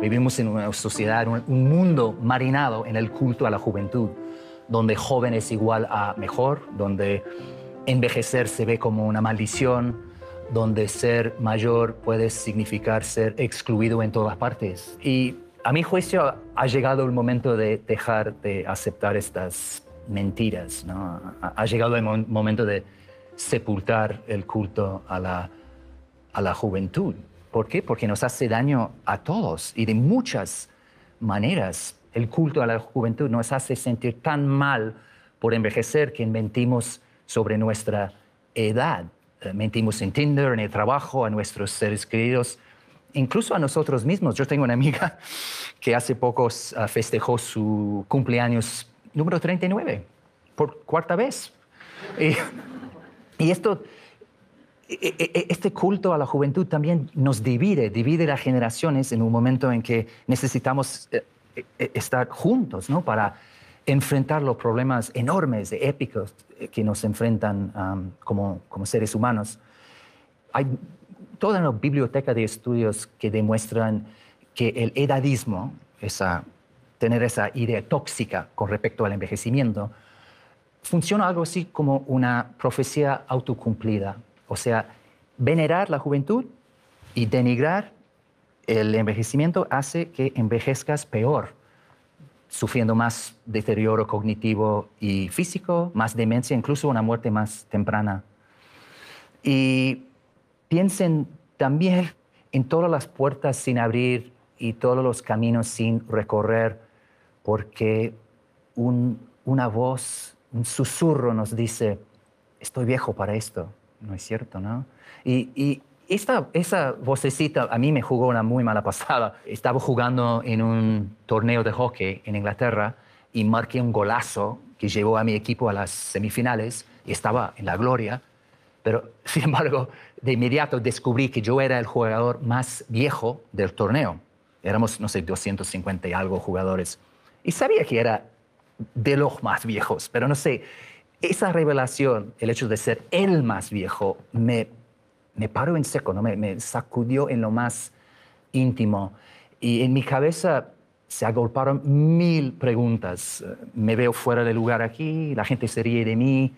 Vivimos en una sociedad, un mundo marinado en el culto a la juventud, donde joven es igual a mejor, donde envejecer se ve como una maldición, donde ser mayor puede significar ser excluido en todas partes. Y a mi juicio ha llegado el momento de dejar de aceptar estas mentiras. ¿no? Ha llegado el momento de sepultar el culto a la, a la juventud. ¿Por qué? Porque nos hace daño a todos y de muchas maneras. El culto a la juventud nos hace sentir tan mal por envejecer que mentimos sobre nuestra edad. Eh, mentimos en Tinder, en el trabajo, a nuestros seres queridos, incluso a nosotros mismos. Yo tengo una amiga que hace poco ah, festejó su cumpleaños número 39 por cuarta vez. Y, y esto este culto a la juventud también nos divide, divide las generaciones en un momento en que necesitamos eh, estar juntos ¿no? para enfrentar los problemas enormes, épicos eh, que nos enfrentan como, como, seres humanos. Hay toda una biblioteca de estudios que demuestran que el edadismo, esa, tener esa idea tóxica con respecto al envejecimiento, funciona algo así como una profecía autocumplida. O sea, venerar la juventud y denigrar el envejecimiento hace que envejezcas peor, sufriendo más deterioro cognitivo y físico, más demencia, incluso una muerte más temprana. Y piensen también en todas las puertas sin abrir y todos los caminos sin recorrer, porque una voz, un susurro nos dice, estoy viejo para esto, no es cierto, ¿no? Y, esta, esa vocecita a mí me jugó una muy mala pasada. Estaba jugando en un torneo de hockey en Inglaterra y marqué un golazo que llevó a mi equipo a las semifinales y estaba en la gloria. Pero, sin embargo, de inmediato descubrí que yo era el jugador más viejo del torneo. Éramos, no sé, 250 y algo jugadores. Y sabía que era de los más viejos, pero no sé, esa revelación, el hecho de ser el más viejo, me, me paró en seco, ¿no? me, sacudió en lo más íntimo. Y en mi cabeza se agolparon mil preguntas. Me veo fuera de lugar aquí, la gente se ríe de mí,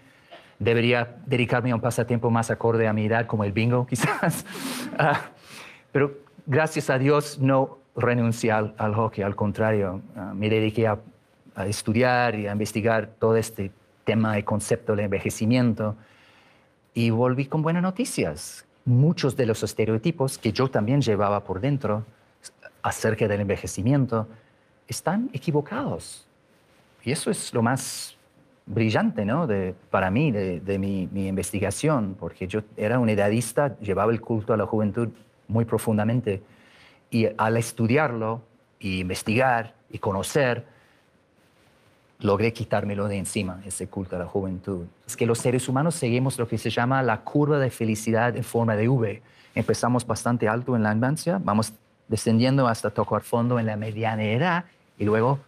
debería dedicarme a un pasatiempo más acorde a mi edad, como el bingo, quizás. Ah, pero gracias a Dios no renuncié al, hockey, al contrario, ah, me dediqué a, estudiar y a investigar todo este tema y concepto del envejecimiento y volví con buenas noticias. Muchos de los estereotipos que yo también llevaba por dentro acerca del envejecimiento están equivocados. Y eso es lo más brillante ¿no? de, para mí de, mi, mi, investigación, porque yo era un edadista, llevaba el culto a la juventud muy profundamente, y al estudiarlo y investigar y conocer, logré quitármelo de encima, ese culto a la juventud. Es que los seres humanos seguimos lo que se llama la curva de felicidad en forma de V. Empezamos bastante alto en la infancia, vamos descendiendo hasta tocar fondo en la mediana edad y luego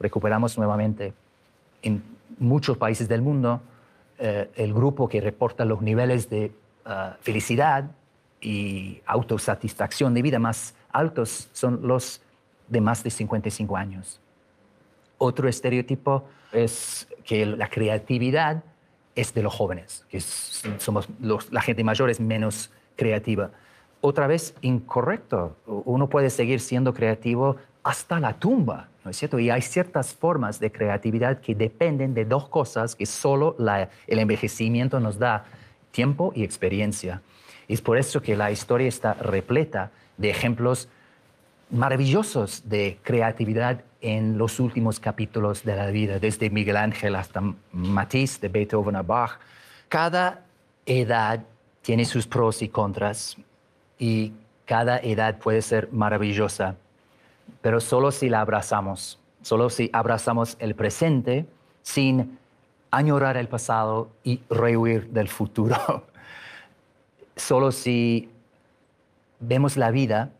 recuperamos nuevamente. En muchos países del mundo, eh, el grupo que reporta los niveles de ah, felicidad y autosatisfacción de vida más altos son los de más de 55 años. Otro estereotipo es que la creatividad es de los jóvenes, que somos la gente mayor es menos creativa. Otra vez, incorrecto. Uno puede seguir siendo creativo hasta la tumba, ¿no es cierto? Y hay ciertas formas de creatividad que dependen de dos cosas que solo el envejecimiento nos da, tiempo y experiencia. Y es por eso que la historia está repleta de ejemplos maravillosos de creatividad en los últimos capítulos de la vida, desde Miguel Ángel hasta Matisse, de Beethoven a Bach. Cada edad tiene sus pros y contras y cada edad puede ser maravillosa, pero solo si la abrazamos, solo si abrazamos el presente sin añorar el pasado y rehuir del futuro. solo si vemos la vida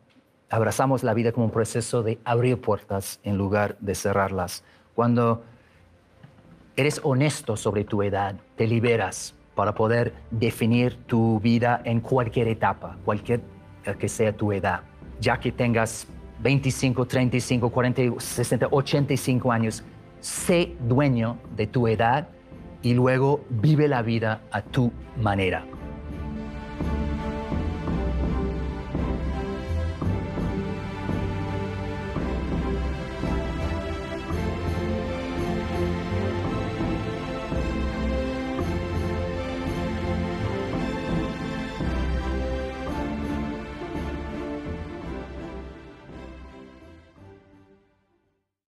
abrazamos la vida como un proceso de abrir puertas en lugar de cerrarlas. Cuando eres honesto sobre tu edad, te liberas para poder definir tu vida en cualquier etapa, cualquier que sea tu edad. Ya que tengas 25, 35, 40, 60, 85 años. Sé dueño de tu edad y luego vive la vida a tu manera.